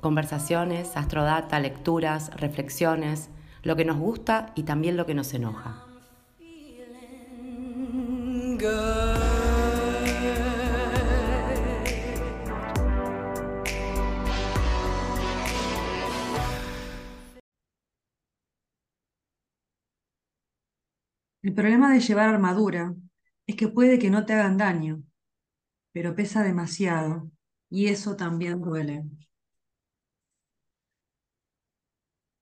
Conversaciones, astrodata, lecturas, reflexiones, lo que nos gusta y también lo que nos enoja. El problema de llevar armadura es que puede que no te hagan daño, pero pesa demasiado y eso también duele.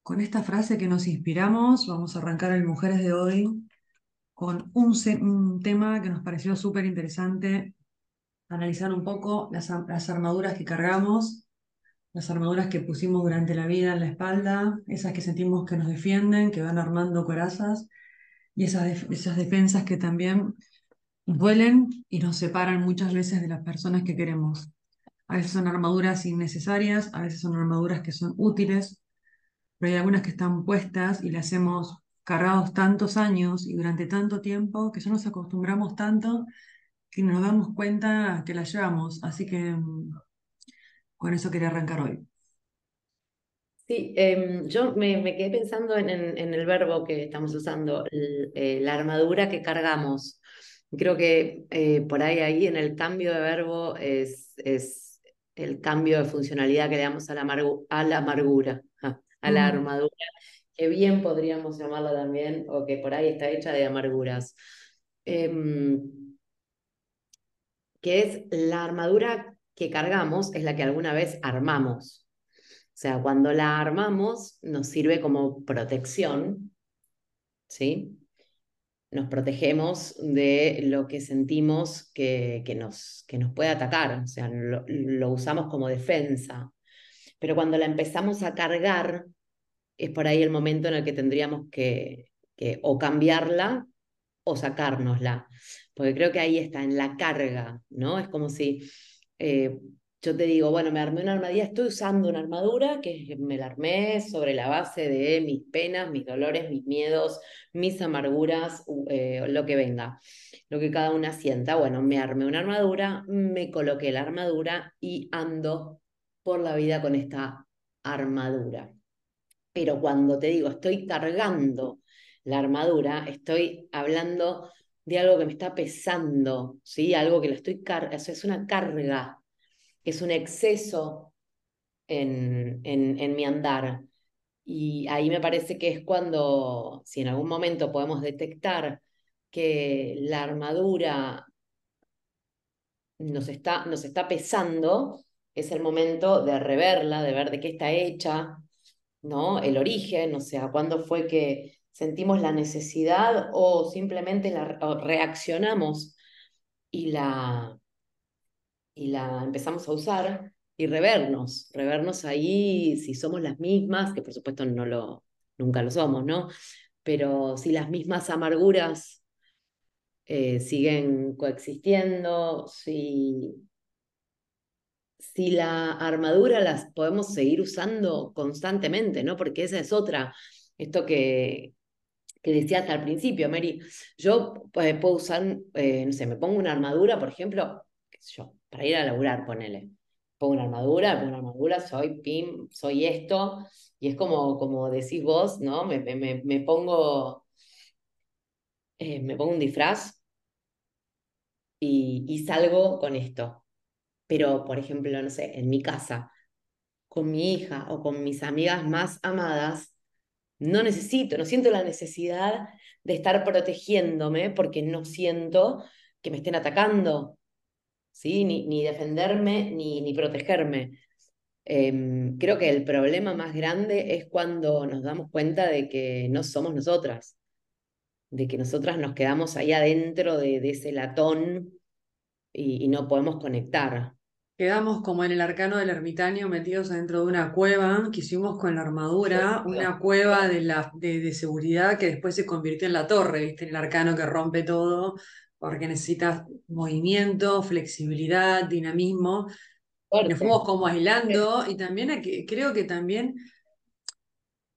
Con esta frase que nos inspiramos, vamos a arrancar el Mujeres de hoy con un, tema que nos pareció súper interesante, analizar un poco las, armaduras que cargamos, las armaduras que pusimos durante la vida en la espalda, esas que sentimos que nos defienden, que van armando corazas, y esas, esas defensas que también duelen y nos separan muchas veces de las personas que queremos. A veces son armaduras innecesarias, a veces son armaduras que son útiles, pero hay algunas que están puestas y las hemos cargados tantos años y durante tanto tiempo que ya nos acostumbramos tanto que nos damos cuenta que las llevamos. Así que mm, con eso quería arrancar hoy. Sí, em, yo me, quedé pensando en, el verbo que estamos usando, eh, la armadura que cargamos. Creo que eh, por ahí, ahí en el cambio de verbo es, el cambio de funcionalidad que le damos a la, a la amargura a la armadura, que bien podríamos llamarla también, o que por ahí está hecha de amarguras. Em, que es la armadura que cargamos, es la que alguna vez armamos. O sea, cuando la armamos nos sirve como protección, ¿sí? Nos protegemos de lo que sentimos que, que, nos, que nos puede atacar, o sea, lo usamos como defensa pero cuando la empezamos a cargar, es por ahí el momento en el que tendríamos que, o cambiarla o sacárnosla, porque creo que ahí está, en la carga, ¿no? Es como si eh, yo te digo, bueno, me armé una armadura, estoy usando una armadura que me la armé sobre la base de mis penas, mis dolores, mis miedos, mis amarguras, eh, lo que venga, lo que cada una sienta. Bueno, me armé una armadura, me coloqué la armadura y ando por la vida con esta armadura. Pero cuando te digo, estoy cargando la armadura, estoy hablando de algo que me está pesando, ¿sí? Algo que lo estoy cargando, es una carga, es un exceso en, en, en mi andar. Y ahí me parece que es cuando, si en algún momento podemos detectar que la armadura nos está, nos está pesando, es el momento de reverla, de ver de qué está hecha, ¿no? El origen, o sea, cuándo fue que sentimos la necesidad o simplemente la, reaccionamos y la, y la empezamos a usar y revernos, revernos ahí si somos las mismas, que por supuesto no lo, nunca lo somos, ¿no? Pero si las mismas amarguras eh, siguen coexistiendo, si si la armadura las podemos seguir usando constantemente, ¿no? Porque esa es otra, esto que, que decías al principio, Mary, yo pues, puedo usar, eh, no sé, me pongo una armadura, por ejemplo, yo, para ir a laburar, ponele. Pongo una armadura, pongo una armadura, soy pim, soy esto, y es como, como decís vos, ¿no? Me, me, me pongo, eh, me pongo un disfraz y, y salgo con esto. Pero, por ejemplo, no sé, en mi casa, con mi hija o con mis amigas más amadas, no necesito, no siento la necesidad de estar protegiéndome porque no siento que me estén atacando, ¿sí? Ni, defenderme ni, ni protegerme. Em, creo que el problema más grande es cuando nos damos cuenta de que no somos nosotras, de que nosotras nos quedamos ahí adentro de, ese latón y no podemos conectar. Quedamos como en el arcano del ermitaño metidos dentro de una cueva que hicimos con la armadura, una cueva de, la, de, seguridad que después se convirtió en la torre, ¿viste? En el arcano que rompe todo, porque necesitas movimiento, flexibilidad, dinamismo. Nos fuimos como aislando y también creo que también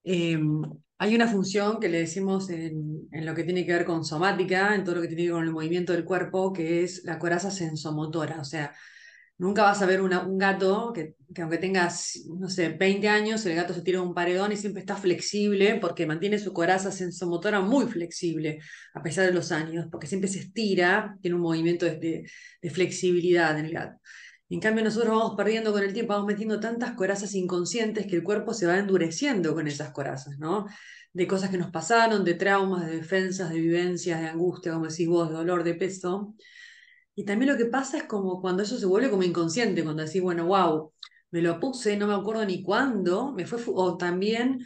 em, hay una función que le decimos en, en, lo que tiene que ver con somática, en todo lo que tiene que ver con el movimiento del cuerpo, que es la coraza sensomotora, o sea, Nunca vas a ver un gato que, aunque tengas, no sé, 20 años, el gato se tira un paredón y siempre está flexible porque mantiene su coraza sensomotora muy flexible a pesar de los años, porque siempre se estira, tiene un movimiento de, flexibilidad en el gato. En cambio, nosotros vamos perdiendo con el tiempo, vamos metiendo tantas corazas inconscientes que el cuerpo se va endureciendo con esas corazas, ¿no? De cosas que nos pasaron, de traumas, de defensas, de vivencias, de angustia, como decís vos, de dolor, de peso. Y también lo que pasa es como cuando eso se vuelve como inconsciente, cuando decís, bueno, wow, me lo puse, no me acuerdo ni cuándo, me fue, o también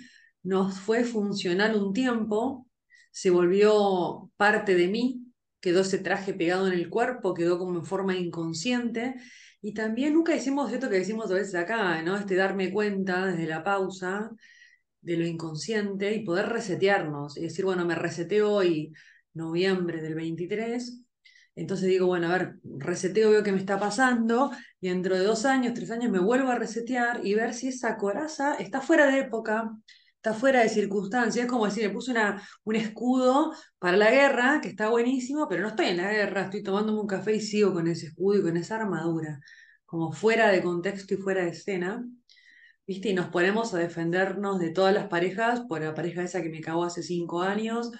nos fue funcional un tiempo, se volvió parte de mí, quedó ese traje pegado en el cuerpo, quedó como en forma inconsciente. Y también nunca decimos esto que decimos a veces acá, ¿no? Este darme cuenta desde la pausa de lo inconsciente y poder resetearnos y decir, bueno, me reseteo hoy, noviembre del 23, entonces digo, bueno, a ver, reseteo, veo qué me está pasando, y dentro de dos años, tres años me vuelvo a resetear y ver si esa coraza está fuera de época, está fuera de circunstancias. Es como decir, me puse una, un escudo para la guerra, que está buenísimo, pero no estoy en la guerra, estoy tomándome un café y sigo con ese escudo y con esa armadura, como fuera de contexto y fuera de escena. ¿Viste? Y nos ponemos a defendernos de todas las parejas, por la pareja esa que me cagó hace cinco años,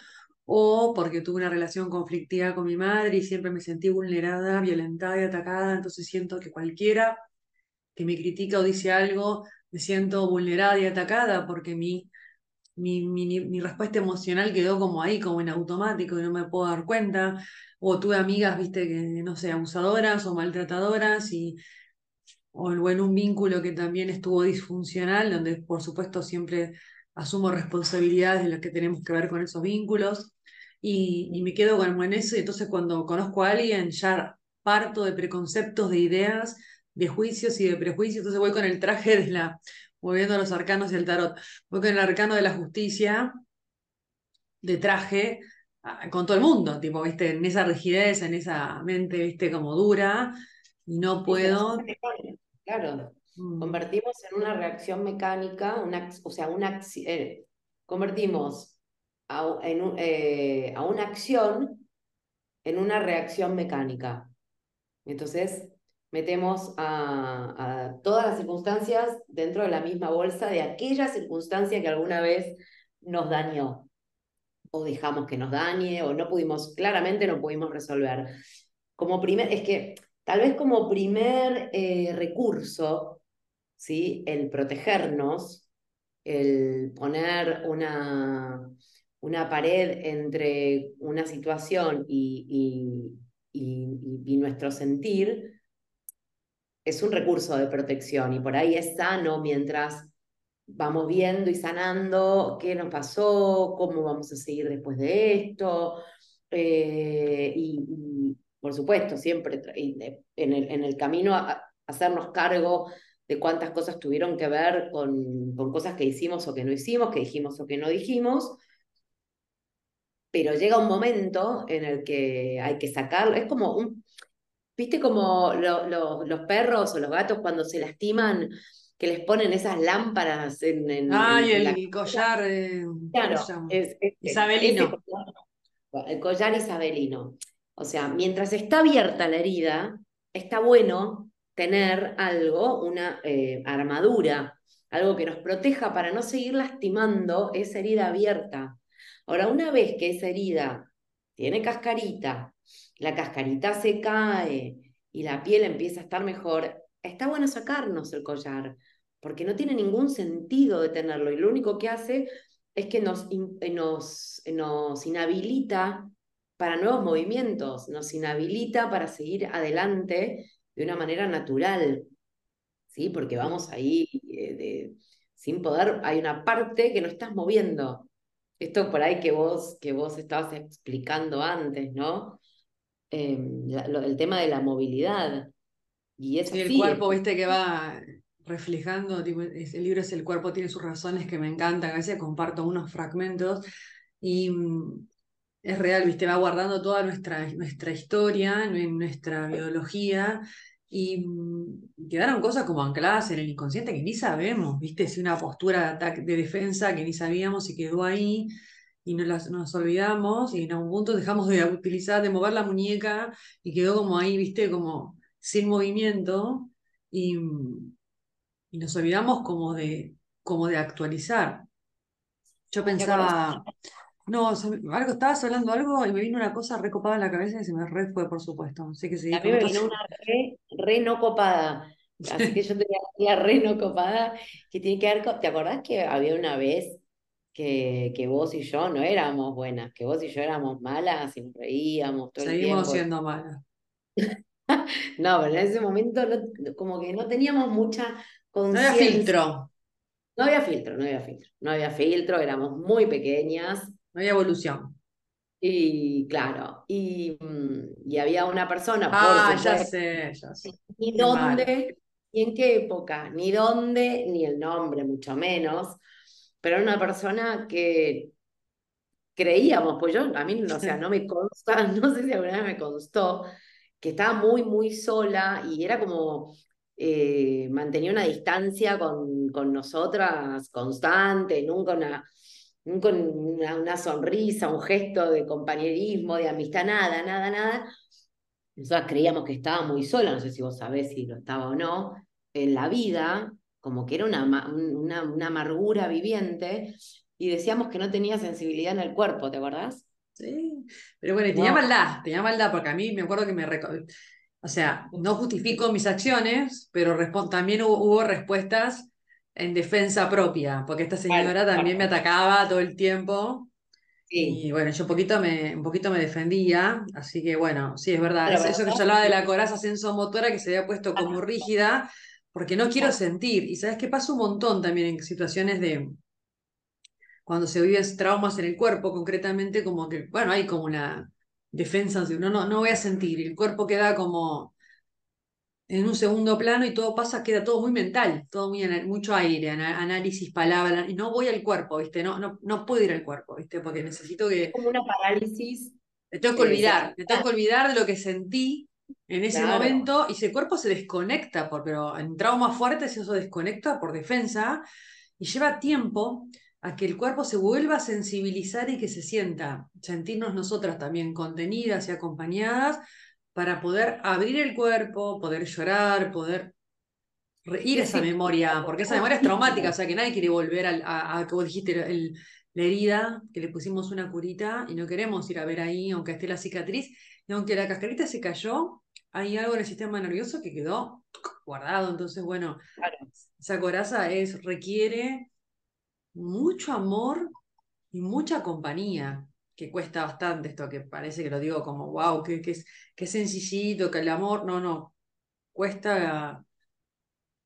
o porque tuve una relación conflictiva con mi madre y siempre me sentí vulnerada, violentada y atacada, entonces siento que cualquiera que me critica o dice algo, me siento vulnerada y atacada porque mi, mi, mi, respuesta emocional quedó como ahí, como en automático y no me puedo dar cuenta, o tuve amigas, viste, que no sé, abusadoras o maltratadoras y o en un vínculo que también estuvo disfuncional, donde por supuesto siempre asumo responsabilidades de las que tenemos que ver con esos vínculos y, me quedo con eso. Y entonces cuando conozco a alguien ya parto de preconceptos, de ideas, de juicios y de prejuicios. Entonces voy con el traje de la, moviendo los arcanos y el tarot, voy con el arcano de la justicia de traje con todo el mundo, tipo, viste, en esa rigidez, en esa mente, viste, como dura, y no puedo. Claro, mm. convertimos en una reacción mecánica, una, o sea, una, eh, convertimos a, eh, a una acción en una reacción mecánica. Entonces, metemos a, todas las circunstancias dentro de la misma bolsa de aquella circunstancia que alguna vez nos dañó, o dejamos que nos dañe, o no pudimos, claramente no pudimos resolver. Como primer, es que tal vez como primer eh, recurso, ¿sí? el protegernos, el poner una, una pared entre una situación y, y, nuestro sentir, es un recurso de protección y por ahí es sano mientras vamos viendo y sanando qué nos pasó, cómo vamos a seguir después de esto. Eh, y, por supuesto, siempre en el, en el camino a, hacernos cargo de cuántas cosas tuvieron que ver con, con cosas que hicimos o que no hicimos, que dijimos o que no dijimos, pero llega un momento en el que hay que sacarlo. Es como un, viste como los perros o los gatos cuando se lastiman, que les ponen esas lámparas en, en, Ay, el collar eh, isabelino. el collar isabelino. O sea, mientras está abierta la herida, está bueno tener algo, una eh, armadura, algo que nos proteja para no seguir lastimando esa herida abierta. Ahora, una vez que esa herida tiene cascarita, la cascarita se cae y la piel empieza a estar mejor, está bueno sacarnos el collar, porque no tiene ningún sentido de tenerlo y lo único que hace es que nos, eh, nos, nos inhabilita para nuevos movimientos, nos inhabilita para seguir adelante de una manera natural, ¿sí? Porque vamos ahí eh, sin poder, hay una parte que no estás moviendo, esto por ahí que vos, que vos estabas explicando antes, ¿no? Em, el tema de la movilidad. Y es Sí, el cuerpo, viste, que va reflejando, tipo, es- el libro es El cuerpo tiene sus razones que me encantan, a veces comparto unos fragmentos y mm, es real, viste, va guardando toda nuestra, nuestra historia, nue- nuestra biología y mm, quedaron cosas como ancladas en el inconsciente que ni sabemos, viste, si una postura de ataque, de defensa que ni sabíamos y quedó ahí y nos, las- nos olvidamos y en algún punto dejamos de utilizar, de mover la muñeca y quedó como ahí, viste, como sin movimiento y, y nos olvidamos como de, como de actualizar. Yo pensaba, no, algo, estabas hablando algo y me vino una cosa recopada en la cabeza y se me re fue, por supuesto. Así que seguí A mí me vino una re, re no copada. Así que yo tenía la re no copada que tiene que ver con. ¿Te acordás que había una vez que, que vos y yo no éramos buenas, que vos y yo éramos malas y nos reíamos todo el Seguimos tiempo? siendo malas. No, pero en ese momento no- como que no teníamos mucha No había conciencia. filtro, No había filtro, no había filtro. No había filtro, éramos muy pequeñas. No había evolución. Y claro, y, mm, y había una persona, por Ah, ya sé, ya sé. ni Qué dónde, ni en qué época, ni dónde, ni el nombre, mucho menos, pero era una persona que creíamos, pues yo, a mí, o sea, no me consta, no sé si alguna vez me constó, que estaba muy, muy sola y era como, eh, mantenía una distancia con, con nosotras constante, nunca una, nunca una, una sonrisa, un gesto de compañerismo, de amistad, nada, nada, nada. Nosotras creíamos que estaba muy sola, no sé si vos sabés si lo estaba o no, en la vida, como que era una, una, una amargura viviente, y decíamos que no tenía sensibilidad en el cuerpo, ¿te acordás? Sí, pero bueno, y tenía maldad, tenía maldad, porque a mí me acuerdo que me... O sea, no justifico mis acciones, pero también hubo, hubo respuestas en defensa propia, porque esta señora también me atacaba todo el tiempo Sí, y bueno, yo un poquito me, un poquito me defendía, así que bueno, sí, es verdad, es- eso que yo hablaba de la coraza sensomotora que se había puesto como rígida, porque no quiero sentir, y sabes que pasa un montón también en situaciones de cuando se viven traumas en el cuerpo, concretamente, como que, bueno, hay como una defensa, de no, no, no voy a sentir, el cuerpo queda como en un segundo plano y todo pasa, queda todo muy mental, todo muy, mucho aire, ana- análisis, palabras, y no voy al cuerpo, ¿viste? No, no, no puedo ir al cuerpo, ¿viste? Porque necesito es que, como una parálisis me tengo que eh, olvidar, me tengo que olvidar de lo que sentí en ese Claro. momento, y ese cuerpo se desconecta, por, pero en traumas fuertes eso desconecta por defensa, y lleva tiempo a que el cuerpo se vuelva a sensibilizar y que se sienta, sentirnos nosotras también contenidas y acompañadas para poder abrir el cuerpo, poder llorar, poder ir a esa memoria, porque esa memoria es traumática, o sea que nadie quiere volver al- a, a, como dijiste, el- la herida, que le pusimos una curita y no queremos ir a ver ahí, aunque esté la cicatriz, y aunque la cascarita se cayó, hay algo en el sistema nervioso que quedó guardado, entonces bueno, Claro. esa coraza es, requiere mucho amor y mucha compañía, que cuesta bastante esto, que parece que lo digo como, wow, que, que, es, que sencillito, que el amor, no, no, cuesta,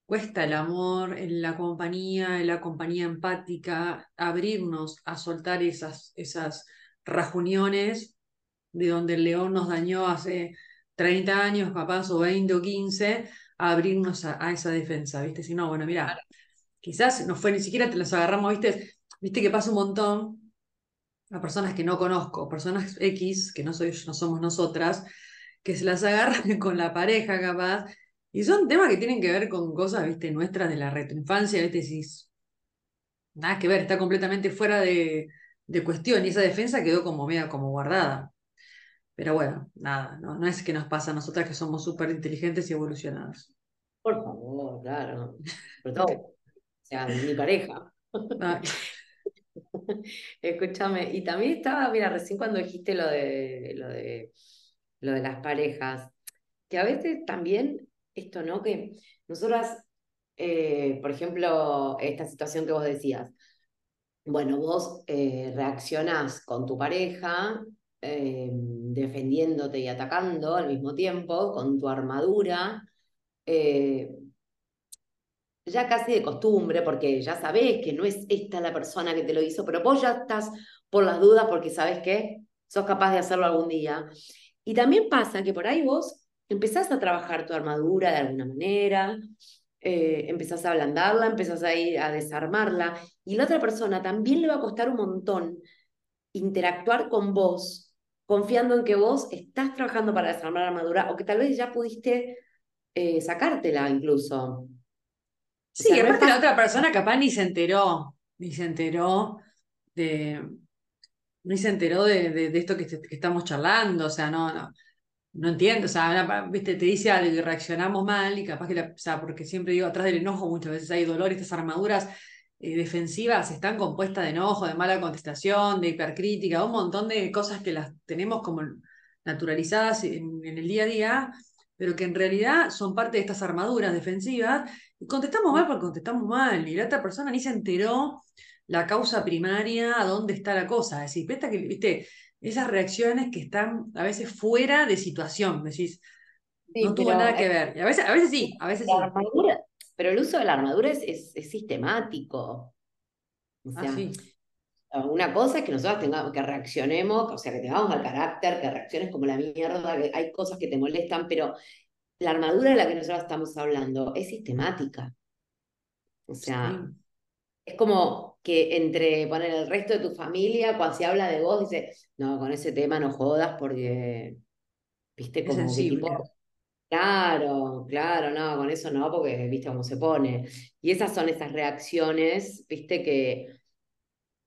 cuesta el amor, en la compañía, en la compañía empática, abrirnos a soltar esas, esas rajuniones de donde el león nos dañó hace 30 años, capaz, o 20 o 15, a abrirnos a, a esa defensa, ¿viste? Si no, bueno, mira, quizás no fue ni siquiera te los agarramos, ¿viste? Viste que pasa un montón a personas que no conozco, personas X, que no, soy, no somos nosotras, que se las agarran con la pareja capaz, y son temas que tienen que ver con cosas, viste, nuestras de la retroinfancia, viste, si nada que ver, está completamente fuera de, de cuestión, y esa defensa quedó como media como guardada. Pero bueno, nada, no, no es que nos pasa a nosotras que somos súper inteligentes y evolucionadas. Por favor, claro. Sobre todo, o sea, mi pareja. Escúchame, y también estaba, mira, recién cuando dijiste lo de, lo de, lo de las parejas, que a veces también esto, ¿no? Que nosotras, eh, por ejemplo, esta situación que vos decías, bueno, vos eh, reaccionás con tu pareja, eh, defendiéndote y atacando al mismo tiempo, con tu armadura, eh, ya casi de costumbre, porque ya sabés que no es esta la persona que te lo hizo, pero vos ya estás por las dudas porque sabés que sos capaz de hacerlo algún día. Y también pasa que por ahí vos empezás a trabajar tu armadura de alguna manera, eh, empezás a ablandarla, empezás a ir a desarmarla, y la otra persona también le va a costar un montón interactuar con vos, confiando en que vos estás trabajando para desarmar la armadura o que tal vez ya pudiste eh, sacártela incluso. Sí, aparte la otra persona capaz ni se enteró, ni se enteró de, ni se enteró de, de, esto que, que, estamos charlando, o sea, no, no, no entiendo, o sea, viste, te dice algo y reaccionamos mal y capaz que, la, o sea, porque siempre digo, atrás del enojo muchas veces hay dolor, estas armaduras eh, defensivas están compuestas de enojo, de mala contestación, de hipercrítica, un montón de cosas que las tenemos como naturalizadas en, el día a día, pero que en realidad son parte de estas armaduras defensivas, y contestamos mal porque contestamos mal, y la otra persona ni se enteró la causa primaria, a dónde está la cosa. Es decir, que, viste, esas reacciones que están a veces fuera de situación, decís, no tuvo nada que ver. Y a veces, a veces sí, a veces sí. pero el uso de la armadura es, es, sistemático. O ah, sea, una cosa es que nosotros tengamos, que reaccionemos, o sea, que tengamos al carácter, que reacciones como la mierda, que hay cosas que te molestan, pero la armadura de la que nosotros estamos hablando es sistemática. O sea, es como que entre poner el resto de tu familia, cuando se habla de vos, dice, no, con ese tema no jodas porque, viste, como que tipo, claro, claro, no, con eso no, porque viste cómo se pone. Y esas son esas reacciones, viste, que,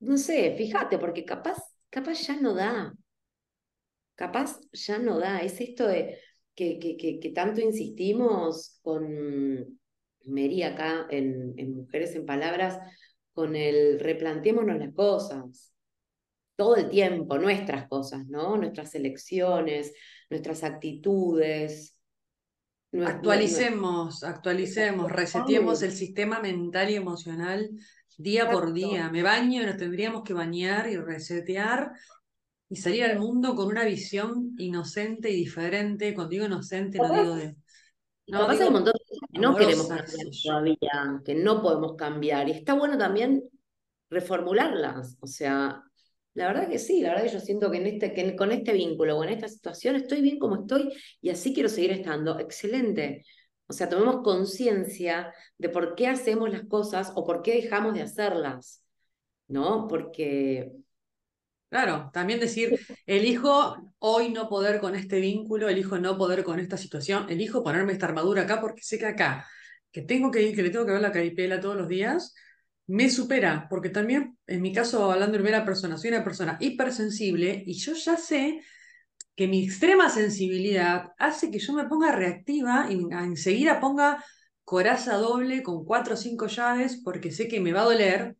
no sé, fíjate, porque capaz, capaz ya no da. Capaz ya no da. Es esto de que, que, que, tanto insistimos con Mary acá en, en Mujeres en Palabras, con el replanteémonos las cosas, todo el tiempo, nuestras cosas, ¿no? Nuestras elecciones, nuestras actitudes. Actualicemos, actualicemos, reseteemos el sistema mental y emocional día por día. Me baño, nos tendríamos que bañar y resetear y salir al mundo con una visión inocente y diferente. Cuando digo inocente, no digo de. No, pasa un montón que no queremos cambiar todavía, que no podemos cambiar. Y está bueno también reformularlas. O sea, la verdad que sí, la verdad que yo siento que, en este, que con este vínculo o en esta situación estoy bien como estoy y así quiero seguir estando. Excelente. O sea, tomemos conciencia de por qué hacemos las cosas o por qué dejamos de hacerlas. ¿No? Porque Claro, también decir, elijo hoy no poder con este vínculo, elijo no poder con esta situación, elijo ponerme esta armadura acá porque sé que acá, que tengo que ir, que le tengo que ver la caripela todos los días, me supera, porque también, en mi caso, hablando de primera persona, soy una persona hipersensible y yo ya sé que mi extrema sensibilidad hace que yo me ponga reactiva y enseguida ponga coraza doble con cuatro o cinco llaves porque sé que me va a doler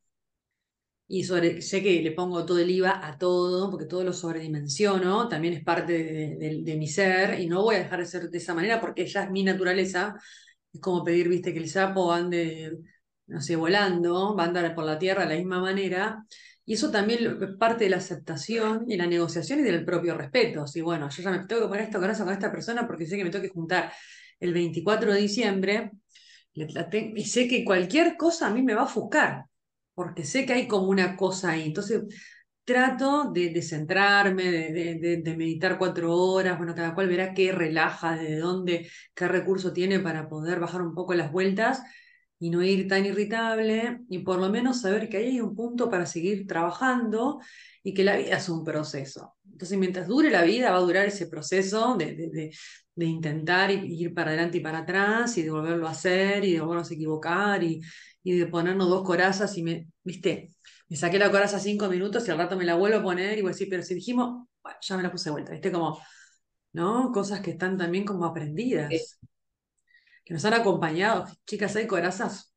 y sé que le pongo todo el IVA a todo, porque todo lo sobredimensiono, también es parte de, mi ser, y no voy a dejar de ser de esa manera porque ya es mi naturaleza. Es como pedir, viste, que el sapo ande, no sé, volando, va a andar por la tierra de la misma manera. Y eso también es parte de la aceptación y la negociación y del propio respeto. Si, bueno, yo ya me tengo que poner esto con eso con esta persona porque sé que me tengo que juntar el 24 de diciembre y sé que cualquier cosa a mí me va a ofuscar porque sé que hay como una cosa ahí. Entonces trato de, centrarme, de, meditar cuatro horas, bueno, cada cual verá qué relaja, de dónde, qué recurso tiene para poder bajar un poco las vueltas y no ir tan irritable y por lo menos saber que ahí hay un punto para seguir trabajando y que la vida es un proceso. Entonces, mientras dure la vida, va a durar ese proceso de, intentar ir para adelante y para atrás y de volverlo a hacer y de volvernos a equivocar y, y de ponernos dos corazas y me, viste, me saqué la coraza cinco minutos y al rato me la vuelvo a poner y voy a decir, pero si dijimos, bueno, ya me la puse de vuelta, viste, como, ¿no? Cosas que están también como aprendidas, que nos han acompañado, chicas, hay corazas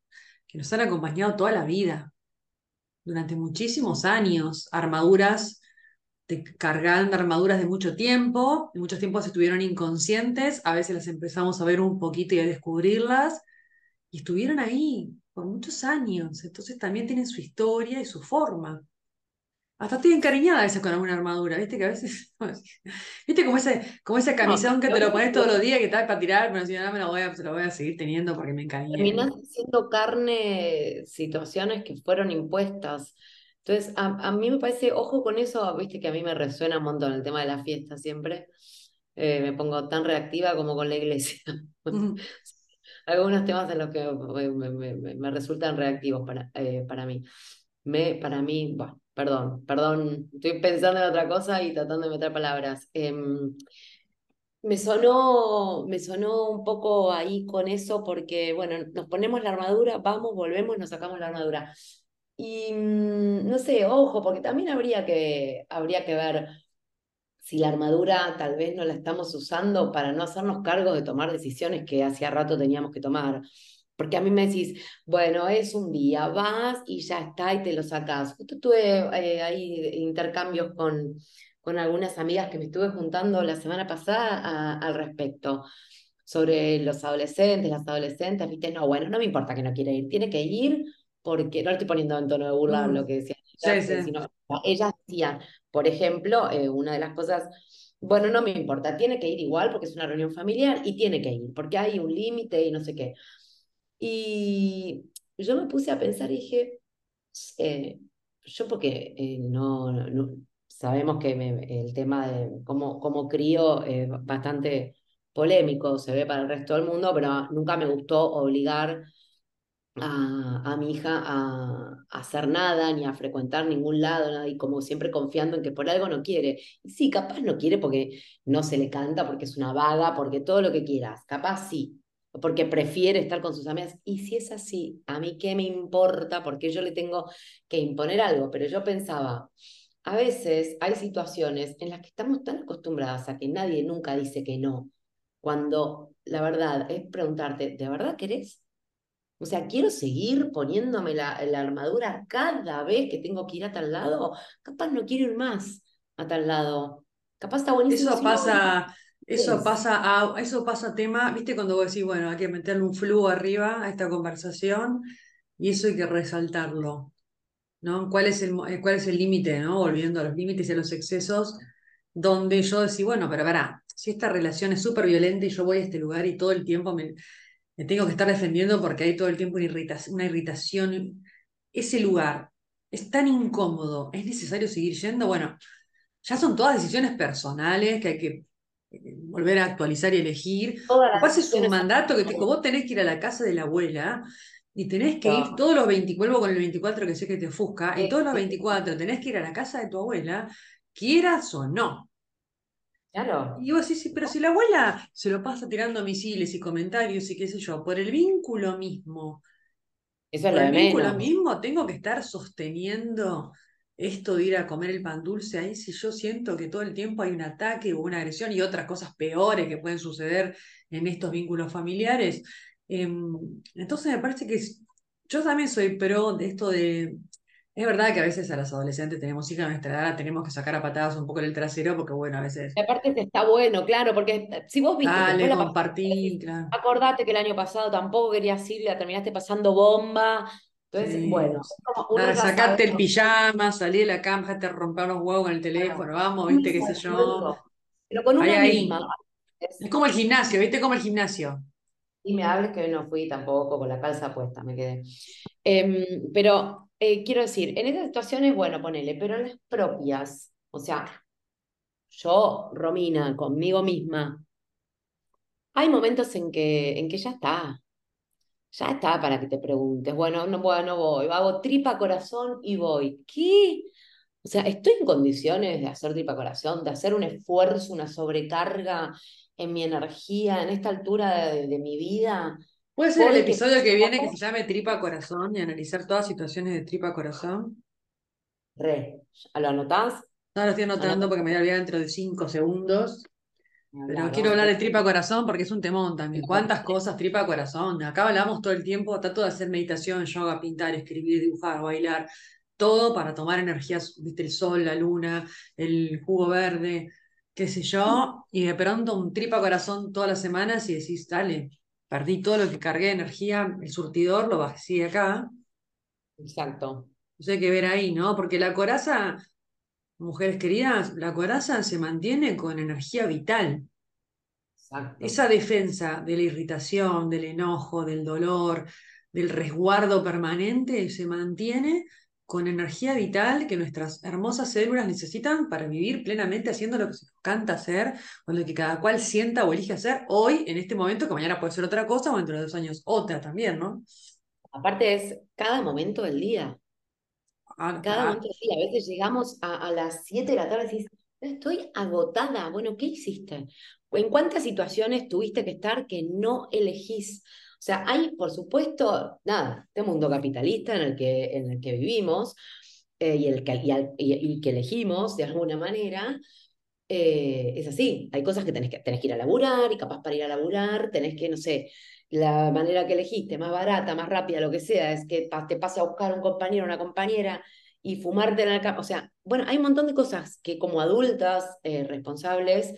que nos han acompañado toda la vida, durante muchísimos años, armaduras de, cargando armaduras de mucho tiempo, de muchos tiempos estuvieron inconscientes, a veces las empezamos a ver un poquito y a descubrirlas, y estuvieron ahí, por muchos años, entonces también tienen su historia y su forma. Hasta estoy encariñada a veces con alguna armadura, viste que a veces, viste como ese, como ese camisón que te lo pones todos los días que estás para tirar, pero si no me lo voy a, lo voy a seguir teniendo porque me encariñé. Terminas siendo carne situaciones que fueron impuestas. Entonces, a, a, mí me parece, ojo con eso, viste que a mí me resuena un montón el tema de la fiesta siempre. eh, me pongo tan reactiva como con la iglesia. Algunos temas en los que me, resultan reactivos para, eh, para mí. Me, para mí, perdón, perdón, estoy pensando en otra cosa y tratando de meter palabras. Em, me sonó, me sonó un poco ahí con eso porque, bueno, nos ponemos la armadura, vamos, volvemos, nos sacamos la armadura. Y mm, no sé, ojo, porque también habría que, habría que ver si la armadura tal vez no la estamos usando para no hacernos cargo de tomar decisiones que hacía rato teníamos que tomar. Porque a mí me decís, bueno, es un día, vas y ya está y te lo sacas. Justo tuve eh, ahí intercambios con, con algunas amigas que me estuve juntando la semana pasada al respecto sobre los adolescentes, las adolescentes, viste, no, bueno, no me importa que no quiera ir, tiene que ir porque, no estoy poniendo en tono de burla lo que decía, sino ellas decían, por ejemplo, eh, una de las cosas, bueno, no me importa, tiene que ir igual porque es una reunión familiar y tiene que ir, porque hay un límite y no sé qué. Y yo me puse a pensar y dije, eh, yo porque eh, no, sabemos que el tema de cómo, cómo crío es bastante polémico, se ve para el resto del mundo, pero nunca me gustó obligar a, mi hija a, hacer nada, ni a frecuentar ningún lado, nada, y como siempre confiando en que por algo no quiere. Sí, capaz no quiere porque no se le canta, porque es una vaga, porque todo lo que quieras, capaz sí, porque prefiere estar con sus amigas. Y si es así, a mí qué me importa, porque yo le tengo que imponer algo, pero yo pensaba, a veces hay situaciones en las que estamos tan acostumbradas a que nadie nunca dice que no, cuando la verdad es preguntarte, ¿de verdad querés? O sea, quiero seguir poniéndome la, la, armadura cada vez que tengo que ir a tal lado. Capaz no quiero ir más a tal lado. Capaz está buenísimo. Eso pasa, eso pasa a, eso pasa tema, viste cuando vos decís, bueno, hay que meterle un flujo arriba a esta conversación y eso hay que resaltarlo. ¿No? ¿Cuál es el eh, cuál es el límite, ¿no? Volviendo a los límites y a los excesos, donde yo decís, bueno, pero verá, si esta relación es súper violenta y yo voy a este lugar y todo el tiempo me, me tengo que estar defendiendo porque hay todo el tiempo una irritación, una irritación. Ese lugar es tan incómodo, ¿es necesario seguir yendo? Bueno, ya son todas decisiones personales que hay que eh, volver a actualizar y elegir. Capaz es un mandato que te, vos tenés que ir a la casa de la abuela y tenés que ir todos los 24 con el 24 que sé que te ofusca, y todos los 24 tenés que ir a la casa de tu abuela, quieras o no. Y vos decís, sí, pero si la abuela se lo pasa tirando misiles y comentarios y qué sé yo, por el vínculo mismo. Eso es por el vínculo mismo tengo que estar sosteniendo esto de ir a comer el pan dulce ahí si yo siento que todo el tiempo hay un ataque o una agresión y otras cosas peores que pueden suceder en estos vínculos familiares. Em, entonces me parece que yo también soy pro de esto de es verdad que a veces a las adolescentes tenemos hijas de nuestra edad, tenemos que sacar a patadas un poco el trasero, porque bueno, a veces. aparte está bueno, claro, porque si vos viste. Dale, compartí, claro. Acordate que el año pasado tampoco querías ir, la terminaste pasando bomba. Entonces, bueno. sacarte el pijama, salí de la cama, te romper los huevos con el teléfono, vamos, viste, qué sé yo. Pero con una misma. Es como el gimnasio, viste, como el gimnasio. Y me hables que hoy no fui tampoco con la calza puesta, me quedé. Em, pero eh, quiero decir, en estas situaciones, bueno, ponele, pero en las propias, o sea, yo, Romina, conmigo misma, hay momentos en que, en que ya está, ya está para que te preguntes, bueno, no, bueno, voy, hago tripa corazón y voy. ¿Qué? O sea, estoy en condiciones de hacer tripa corazón, de hacer un esfuerzo, una sobrecarga en mi energía, en esta altura de, de mi vida, ¿Puede ser el episodio que viene que se llame Tripa Corazón y analizar todas situaciones de Tripa Corazón? Re. ¿Lo anotás? No lo estoy anotando porque me voy a olvidar dentro de cinco segundos. Pero quiero hablar de tripa corazón porque es un temón también. ¿Cuántas cosas tripa corazón? Acá hablamos todo el tiempo, trato de hacer meditación, yoga, pintar, escribir, dibujar, bailar, todo para tomar energías, viste, el sol, la luna, el jugo verde, qué sé yo, y de pronto un tripa corazón todas las semanas y decís, dale, perdí todo lo que cargué de energía, el surtidor lo bajé acá. Exacto. Eso hay que ver ahí, ¿no? Porque la coraza, mujeres queridas, la coraza se mantiene con energía vital. Exacto. Esa defensa de la irritación, del enojo, del dolor, del resguardo permanente se mantiene con energía vital que nuestras hermosas células necesitan para vivir plenamente haciendo lo que se nos canta hacer o lo que cada cual sienta o elige hacer hoy, en este momento, que mañana puede ser otra cosa o dentro de dos años otra también, ¿no? Aparte es cada momento del día. Ah, Cada ah, momento del día. A veces llegamos a, a las 7 de la tarde y dices, estoy agotada. Bueno, ¿qué hiciste? ¿En cuántas situaciones tuviste que estar que no elegís? O sea, hay, por supuesto, nada, este mundo capitalista en el que, en el que vivimos eh, y, el que, y, y- y que elegimos de alguna manera, eh, es así. Hay cosas que tenés, que tenés que ir a laburar y capaz para ir a laburar tenés que, no sé, la manera que elegiste, más barata, más rápida, lo que sea, es que te pase a buscar un compañero una compañera y fumarte en la cama. O sea, bueno, hay un montón de cosas que como adultas eh, responsables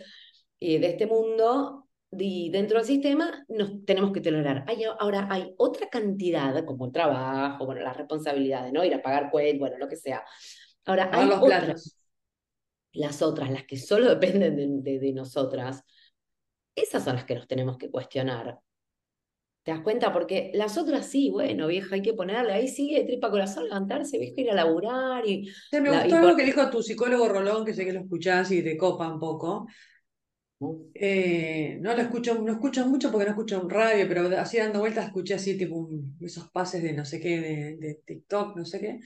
eh, de este mundo y dentro del sistema nos tenemos que tolerar. Hay, ahora hay otra cantidad, como el trabajo, bueno, las responsabilidades, ¿no? Ir a pagar cuentas, bueno, lo que sea. Ahora, hay los otras, las otras, las que solo dependen de, de, de nosotras, esas son las que nos tenemos que cuestionar. ¿Te das cuenta? Porque las otras sí, bueno, vieja, hay que ponerle, ahí sigue tripa corazón, levantarse, vieja, ir a laburar y, me la, gustó y algo por- que dijo tu psicólogo Rolón, que sé que lo escuchás y te copa un poco. Eh, no lo escucho, no escucho mucho porque no escucho un radio, pero así dando vueltas escuché así tipo un- esos pases de no sé qué, de, de TikTok, no sé qué.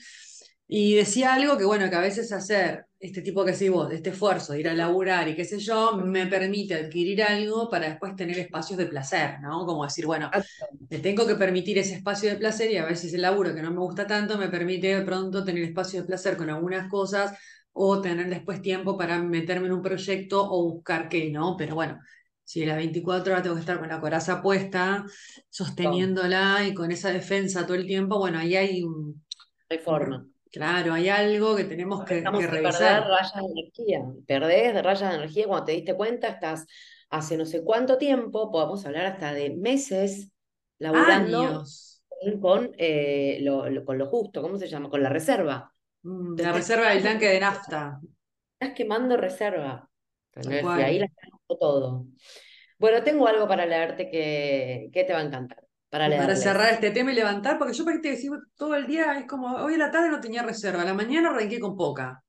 Y decía algo que bueno, que a veces hacer este tipo que decís vos, este esfuerzo de ir a laburar y qué sé yo, me permite adquirir algo para después tener espacios de placer, ¿no? Como decir, bueno, me tengo que permitir ese espacio de placer y a veces el laburo que no me gusta tanto me permite de pronto tener espacio de placer con algunas cosas o tener después tiempo para meterme en un proyecto o buscar qué, ¿no? Pero bueno, si las 24 horas tengo que estar con la coraza puesta, sosteniéndola y con esa defensa todo el tiempo, bueno, ahí hay un, hay forma. claro, hay algo que tenemos que, de perder revisar. rayas de energía. Perdés de rayas de energía cuando te diste cuenta, estás hace no sé cuánto tiempo, podemos hablar hasta de meses, laburando Años. con, eh, lo, lo- con lo justo, ¿cómo se llama? Con la reserva. Mm, Te La reserva del tanque de nafta, estás quemando reserva. Y ahí la todo. Bueno, tengo algo para leerte que, que te va a encantar, para cerrar este tema y levantar, porque yo para que te todo el día, es como, hoy a la tarde no tenía reserva, a la mañana arranqué con poca.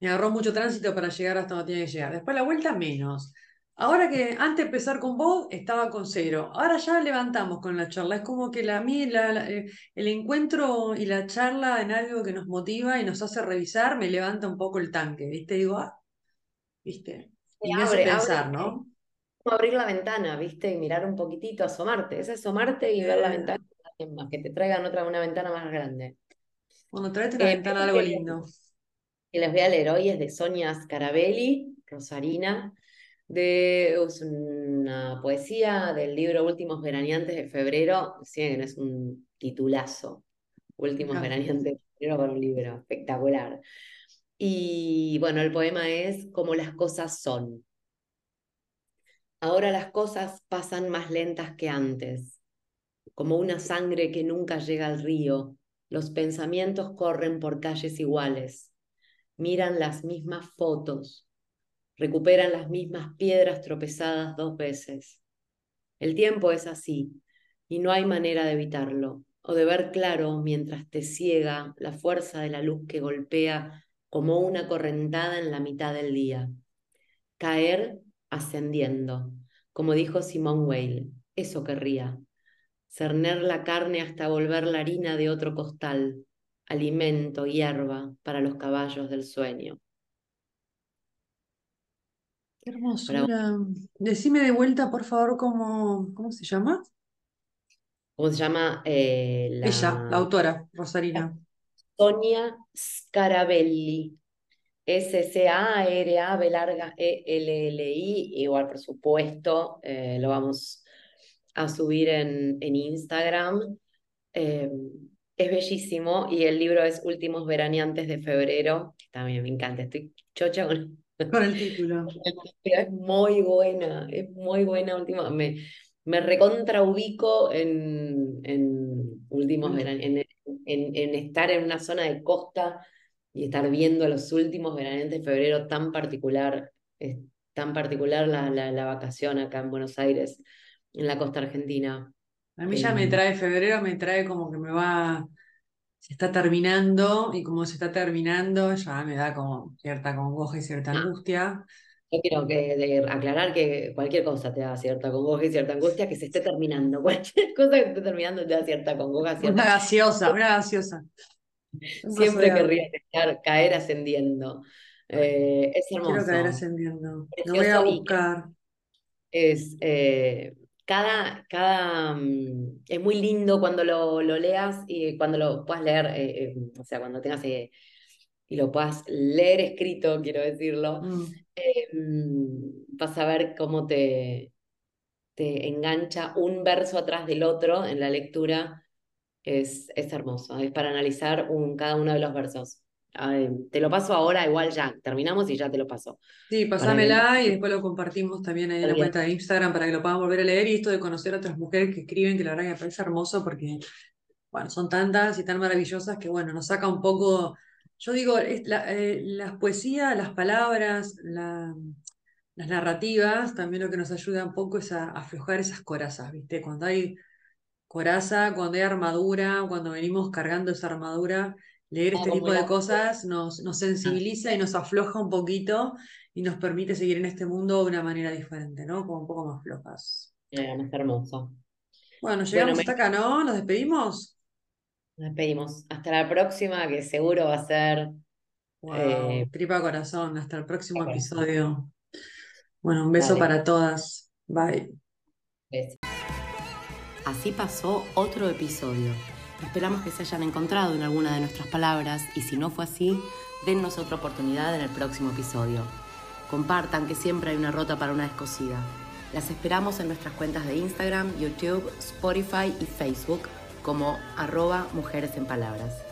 Me agarró mucho tránsito para llegar hasta donde tenía que llegar. Después la vuelta menos. Ahora que antes de empezar con vos estaba con cero. Ahora ya levantamos con la charla. Es como que la, a mí la- la- eh, el encuentro y la charla en algo que nos motiva y nos hace revisar me levanta un poco el tanque, ¿viste? Digo, ah, ¿viste? Te Y me hace abre, abre, pensar, ¿no? como abrir la ventana, ¿viste? Y mirar un poquitito, asomarte. Es asomarte y ver la ventana más, que te traigan otra, una ventana más grande. bueno, traete una Eh, ventana algo lindo. que les voy a leer hoy es de Sonia Scarabelli, Rosarina, de, es una poesía del libro Últimos Veraneantes de Febrero. Sí, no es un titulazo. Últimos encanta. Veraneantes de Febrero con un libro espectacular. Y bueno, el poema es Como las cosas son. Ahora las cosas pasan más lentas que antes, como una sangre que nunca llega al río. Los pensamientos corren por calles iguales, miran las mismas fotos, recuperan las mismas piedras tropezadas dos veces. El tiempo es así, y no hay manera de evitarlo, o de ver claro mientras te ciega la fuerza de la luz que golpea como una correntada en la mitad del día. Caer ascendiendo, como dijo Simone Weil, eso querría. Cerner la carne hasta volver la harina de otro costal, alimento, hierba para los caballos del sueño. Qué hermosura. Decime de vuelta, por favor, cómo, ¿cómo se llama? ¿cómo se llama? Eh, Ella, la la autora, Rosarina. Sonia Scarabelli. S-C-A-R-A, B larga E-L-L-I, igual por supuesto, eh, lo vamos a subir en, en Instagram. Eh, es bellísimo y el libro es Últimos Veraneantes de Febrero, que también me encanta, estoy chocha con El título. pero es muy buena, es muy buena última. Me, me recontra ubico en, en últimos Mm. en, en, en estar en una zona de costa y estar viendo los últimos veraneantes de febrero tan particular, es tan particular la, la, la vacación acá en Buenos Aires, en la costa argentina. A mí ya me Em, trae febrero, me trae como que me va se está terminando y como se está terminando ya me da como cierta congoja y cierta angustia. Yo quiero que, aclarar que cualquier cosa te da cierta congoja y cierta angustia, que se esté terminando. Cualquier cosa que esté terminando te da cierta congoja. Cierta... Una gaseosa, una gaseosa. Siempre querría caer ascendiendo. Eh, es hermoso. Quiero caer ascendiendo. Lo voy a buscar. Es, eh, cada, cada, mm, es muy lindo cuando lo, lo, leas y cuando lo puedas leer, eh, o sea, cuando tengas y lo puedas leer escrito, quiero decirlo, mm. mm, vas a ver cómo te, te engancha un verso atrás del otro en la lectura. Es, es hermoso, es para analizar un, cada uno de los versos te lo paso ahora, igual ya, terminamos y ya te lo paso. Sí, pasámela y después lo compartimos también ahí en la cuenta de Instagram para que lo puedan volver a leer y esto de conocer a otras mujeres que escriben, que la verdad que me parece hermoso porque, bueno, son tantas y tan maravillosas que, bueno, nos saca un poco, yo digo, eh, las poesías, las palabras, las narrativas, también lo que nos ayuda un poco es a aflojar esas corazas, ¿viste? Cuando hay coraza, cuando hay armadura, cuando venimos cargando esa armadura, Leer este tipo de cosas nos, nos sensibiliza y nos afloja un poquito y nos permite seguir en este mundo de una manera diferente, ¿no? Como un poco más flojas. Bien, es hermoso. Bueno, llegamos hasta acá, ¿no? ¿Nos despedimos? Nos despedimos. Hasta la próxima, que seguro va a ser. Eh, tripa corazón. Hasta el próximo episodio. Bueno, un beso para todas. Bye. Así pasó otro episodio. Esperamos que se hayan encontrado en alguna de nuestras palabras y si no fue así, dennos otra oportunidad en el próximo episodio. Compartan que siempre hay una rota para una descosida. Las esperamos en nuestras cuentas de Instagram, YouTube, Spotify y Facebook como arroba mujeres en palabras.